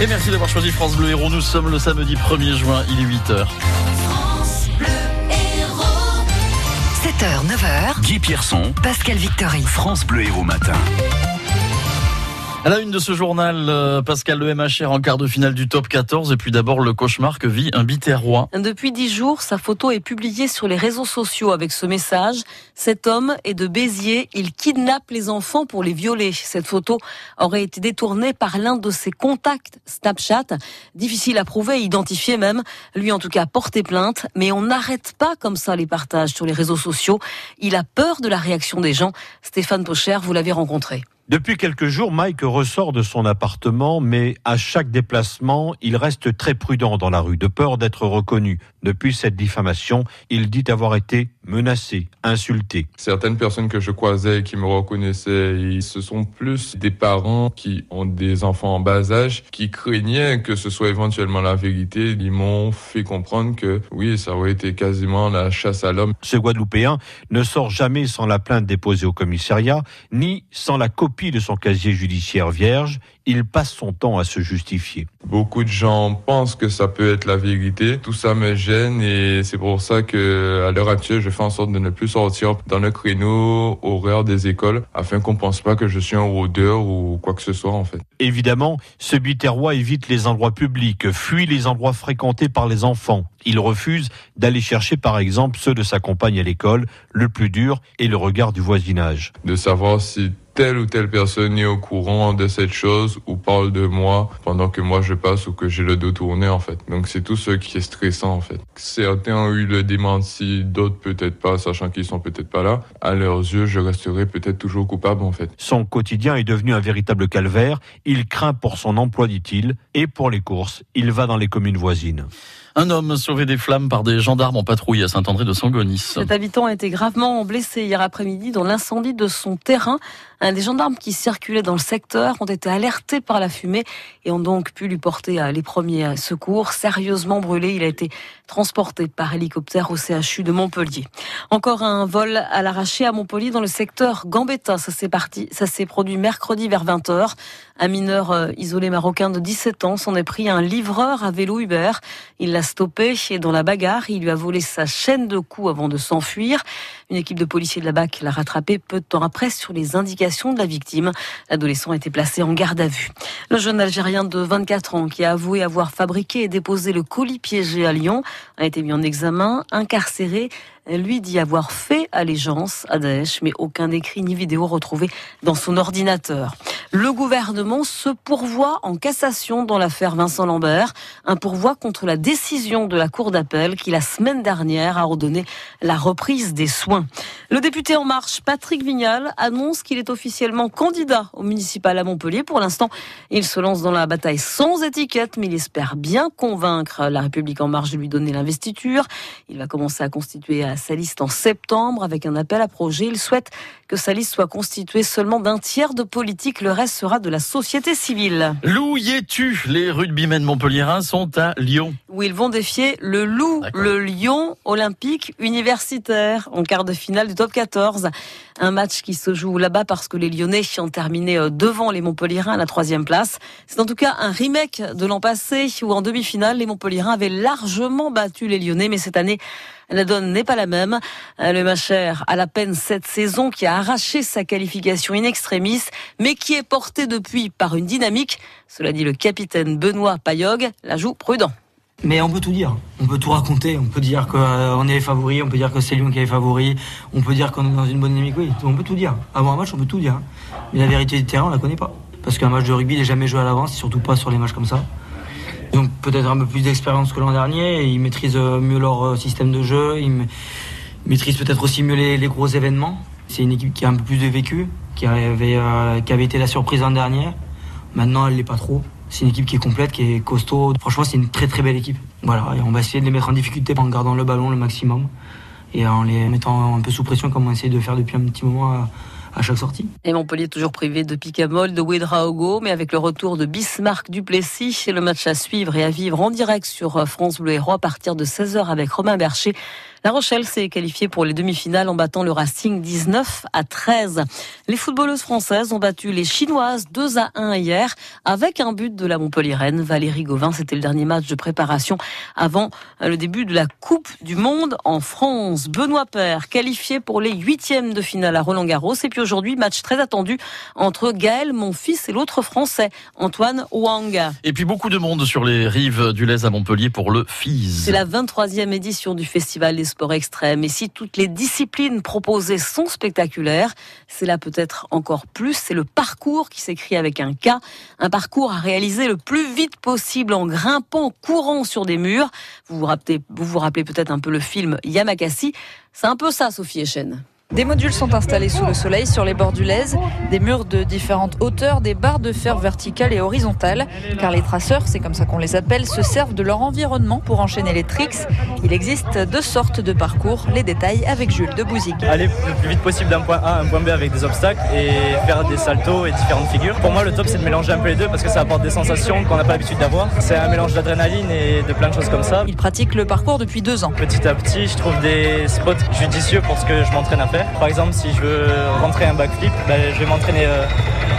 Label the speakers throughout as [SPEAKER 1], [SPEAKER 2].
[SPEAKER 1] Et merci d'avoir choisi France Bleu Héros. Nous sommes le samedi 1er juin, il est 8h.
[SPEAKER 2] 7h, 9h.
[SPEAKER 3] Guy Pierson,
[SPEAKER 2] Pascal Victory.
[SPEAKER 3] France Bleu Héros Matin.
[SPEAKER 1] À la une de ce journal, euh, Pascal Le MHR en quart de finale du top 14 et puis d'abord le cauchemar que vit un biterrois.
[SPEAKER 4] Depuis dix jours, sa photo est publiée sur les réseaux sociaux avec ce message. Cet homme est de Béziers, il kidnappe les enfants pour les violer. Cette photo aurait été détournée par l'un de ses contacts Snapchat. Difficile à prouver, identifier même. Lui en tout cas porté plainte, mais on n'arrête pas comme ça les partages sur les réseaux sociaux. Il a peur de la réaction des gens. Stéphane Pocher, vous l'avez rencontré.
[SPEAKER 5] Depuis quelques jours, Mike ressort de son appartement, mais à chaque déplacement, il reste très prudent dans la rue, de peur d'être reconnu. Depuis cette diffamation, il dit avoir été menacé, insulté.
[SPEAKER 6] Certaines personnes que je croisais qui me reconnaissaient, ce sont plus des parents qui ont des enfants en bas âge, qui craignaient que ce soit éventuellement la vérité. Ils m'ont fait comprendre que oui, ça aurait été quasiment la chasse à l'homme.
[SPEAKER 5] Ce Guadeloupéen ne sort jamais sans la plainte déposée au commissariat, ni sans la copie de son casier judiciaire vierge, il passe son temps à se justifier.
[SPEAKER 6] Beaucoup de gens pensent que ça peut être la vérité. Tout ça me gêne et c'est pour ça que, à l'heure actuelle, je fais en sorte de ne plus sortir dans le créneau horaire des écoles afin qu'on pense pas que je suis un rôdeur ou quoi que ce soit, en fait.
[SPEAKER 5] Évidemment, ce biterrois évite les endroits publics, fuit les endroits fréquentés par les enfants. Il refuse d'aller chercher, par exemple, ceux de sa compagne à l'école. Le plus dur est le regard du voisinage.
[SPEAKER 6] De savoir si telle ou telle personne est au courant de cette chose ou parle de moi pendant que moi je passe ou que j'ai le dos tourné en fait. Donc c'est tout ce qui est stressant en fait. Certains ont eu le démenti, d'autres peut-être pas, sachant qu'ils sont peut-être pas là. À leurs yeux, je resterai peut-être toujours coupable en fait.
[SPEAKER 5] Son quotidien est devenu un véritable calvaire. Il craint pour son emploi, dit-il, et pour les courses. Il va dans les communes voisines.
[SPEAKER 1] Un homme sauvé des flammes par des gendarmes en patrouille à Saint-André de Sangonis.
[SPEAKER 4] Cet habitant a été gravement blessé hier après-midi dans l'incendie de son terrain. Un des gendarmes qui circulaient dans le secteur ont été alertés par la fumée et ont donc pu lui porter les premiers secours. Sérieusement brûlé, il a été transporté par hélicoptère au CHU de Montpellier. Encore un vol à l'arraché à Montpellier dans le secteur Gambetta. Ça s'est parti, ça s'est produit mercredi vers 20h. Un mineur euh, isolé marocain de 17 ans s'en est pris un livreur à vélo Uber. Il l'a stoppé et dans la bagarre, il lui a volé sa chaîne de coups avant de s'enfuir. Une équipe de policiers de la BAC l'a rattrapé peu de temps après sur les indications de la victime. L'adolescent a été placé en garde à vue. Le jeune Algérien de 24 ans qui a avoué avoir fabriqué et déposé le colis piégé à Lyon a été mis en examen, incarcéré lui dit avoir fait allégeance à Daesh, mais aucun écrit ni vidéo retrouvé dans son ordinateur. Le gouvernement se pourvoit en cassation dans l'affaire Vincent Lambert, un pourvoi contre la décision de la Cour d'appel qui, la semaine dernière, a ordonné la reprise des soins. Le député En Marche, Patrick Vignal, annonce qu'il est officiellement candidat au municipal à Montpellier. Pour l'instant, il se lance dans la bataille sans étiquette, mais il espère bien convaincre la République En Marche de lui donner l'investiture. Il va commencer à constituer sa liste en septembre avec un appel à projet. Il souhaite que sa liste soit constituée seulement d'un tiers de politique. Le sera de la société civile.
[SPEAKER 1] Loup tu Les rugbymen montpelliérains sont à Lyon.
[SPEAKER 4] Où ils vont défier le Loup, le Lyon olympique universitaire en quart de finale du top 14. Un match qui se joue là-bas parce que les Lyonnais ont terminé euh, devant les Montpelliérains à la troisième place. C'est en tout cas un remake de l'an passé où en demi-finale, les Montpelliérains avaient largement battu les Lyonnais. Mais cette année, la donne n'est pas la même. Euh, le Macher a la peine cette saison qui a arraché sa qualification in extremis, mais qui est porté depuis par une dynamique. Cela dit le capitaine Benoît Payog, la joue prudent.
[SPEAKER 7] Mais on peut tout dire, on peut tout raconter, on peut dire qu'on est les favoris, on peut dire que c'est Lyon qui est favori, on peut dire qu'on est dans une bonne dynamique, oui, on peut tout dire. Avant un match, on peut tout dire. Mais la vérité du terrain, on la connaît pas. Parce qu'un match de rugby n'est jamais joué à l'avance, surtout pas sur les matchs comme ça. Ils ont peut-être un peu plus d'expérience que l'an dernier, ils maîtrisent euh, mieux leur euh, système de jeu, ils maîtrisent peut-être aussi mieux les, gros événements. C'est une équipe qui a un peu plus de vécu, qui avait, euh, qui avait été la surprise l'an dernier. Maintenant, elle l'est pas trop. C'est une équipe qui est complète, qui est costaud. Franchement, c'est une très très belle équipe. Voilà, on va essayer de les mettre en difficulté en gardant le ballon le maximum et en les mettant un peu sous pression comme on essaie de faire depuis un petit moment
[SPEAKER 4] Et Montpellier toujours privé de Picamol, de Ouedraogo, mais avec le retour de Bismarck Duplessis, le match à suivre et à vivre en direct sur France Bleu Héros à partir de 16h avec Romain Bercher. La Rochelle s'est qualifiée pour les demi-finales en battant le Racing 19 à 13. Les footballeuses françaises ont battu les Chinoises 2 à 1 hier avec un but de la Montpellieraine. Valérie Gauvin, c'était le dernier match de préparation avant le début de la Coupe du Monde en France. Benoît Père, qualifié pour les huitièmes de finale à Roland-Garros. Et puis aujourd'hui, match très attendu entre Gaël, mon fils, et l'autre français, Antoine Wang.
[SPEAKER 1] Et puis beaucoup de monde sur les rives du Lez à Montpellier pour le FIS.
[SPEAKER 4] C'est la 23e édition du Festival des sports extrêmes. Et si toutes les disciplines proposées sont spectaculaires, c'est là peut-être encore plus. C'est le parcours qui s'écrit avec un K. Un parcours à réaliser le plus vite possible en grimpant, courant sur des murs. Vous vous rappelez, vous, vous rappelez peut-être un peu le film Yamakasi. C'est un peu ça, Sophie Echen.
[SPEAKER 3] Des modules sont installés sous le soleil sur les bords du Lez, des murs de différentes hauteurs, des barres de fer verticales et horizontales, car les traceurs, c'est comme ça qu'on les appelle, se servent de leur environnement pour enchaîner les tricks. Il existe deux sortes de parcours, les détails avec Jules de Bouzic.
[SPEAKER 8] Aller le plus vite possible d'un point A à un point B avec des obstacles et faire des saltos et différentes figures. Pour moi, le top, c'est de mélanger un peu les deux parce que ça apporte des sensations qu'on n'a pas l'habitude d'avoir. C'est un mélange d'adrénaline et de plein de choses comme ça.
[SPEAKER 3] Il pratique le parcours depuis deux ans.
[SPEAKER 8] Petit à petit, je trouve des spots judicieux pour ce que je m'entraîne à faire. Par exemple, si je veux rentrer un backflip, ben, je vais m'entraîner euh,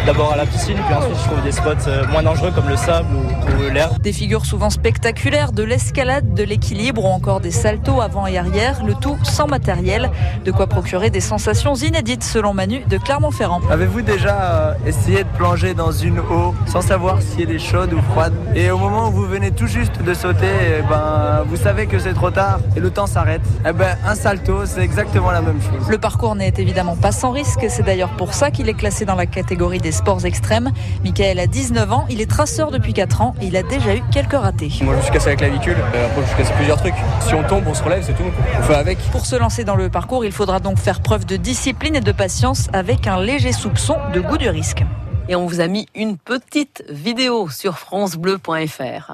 [SPEAKER 8] d'abord à la piscine, puis ensuite je trouve des spots euh, moins dangereux comme le sable ou, ou l'herbe.
[SPEAKER 3] Des figures souvent spectaculaires, de l'escalade, de l'équilibre ou encore des saltos avant et arrière, le tout sans matériel. De quoi procurer des sensations inédites selon Manu de Clermont-Ferrand.
[SPEAKER 9] Avez-vous déjà euh, essayé de plonger dans une eau sans savoir si elle est chaude ou froide? Et au moment où vous venez tout juste de sauter, eh ben, vous savez que c'est trop tard et le temps s'arrête. Eh ben, un salto, c'est exactement la même chose.
[SPEAKER 3] Le parcours n'est évidemment pas sans risque, c'est d'ailleurs pour ça qu'il est classé dans la catégorie des sports extrêmes. Michael a 19 ans, il est traceur depuis 4 ans et il a déjà eu quelques ratés.
[SPEAKER 9] Moi je me suis cassé la clavicule, euh, après je me suis cassé plusieurs trucs. Si on tombe, on se relève, c'est tout. On fait avec.
[SPEAKER 3] Pour se lancer dans le parcours, il faudra donc faire preuve de discipline et de patience avec un léger soupçon de goût du risque.
[SPEAKER 4] Et on vous a mis une petite vidéo sur francebleu.fr.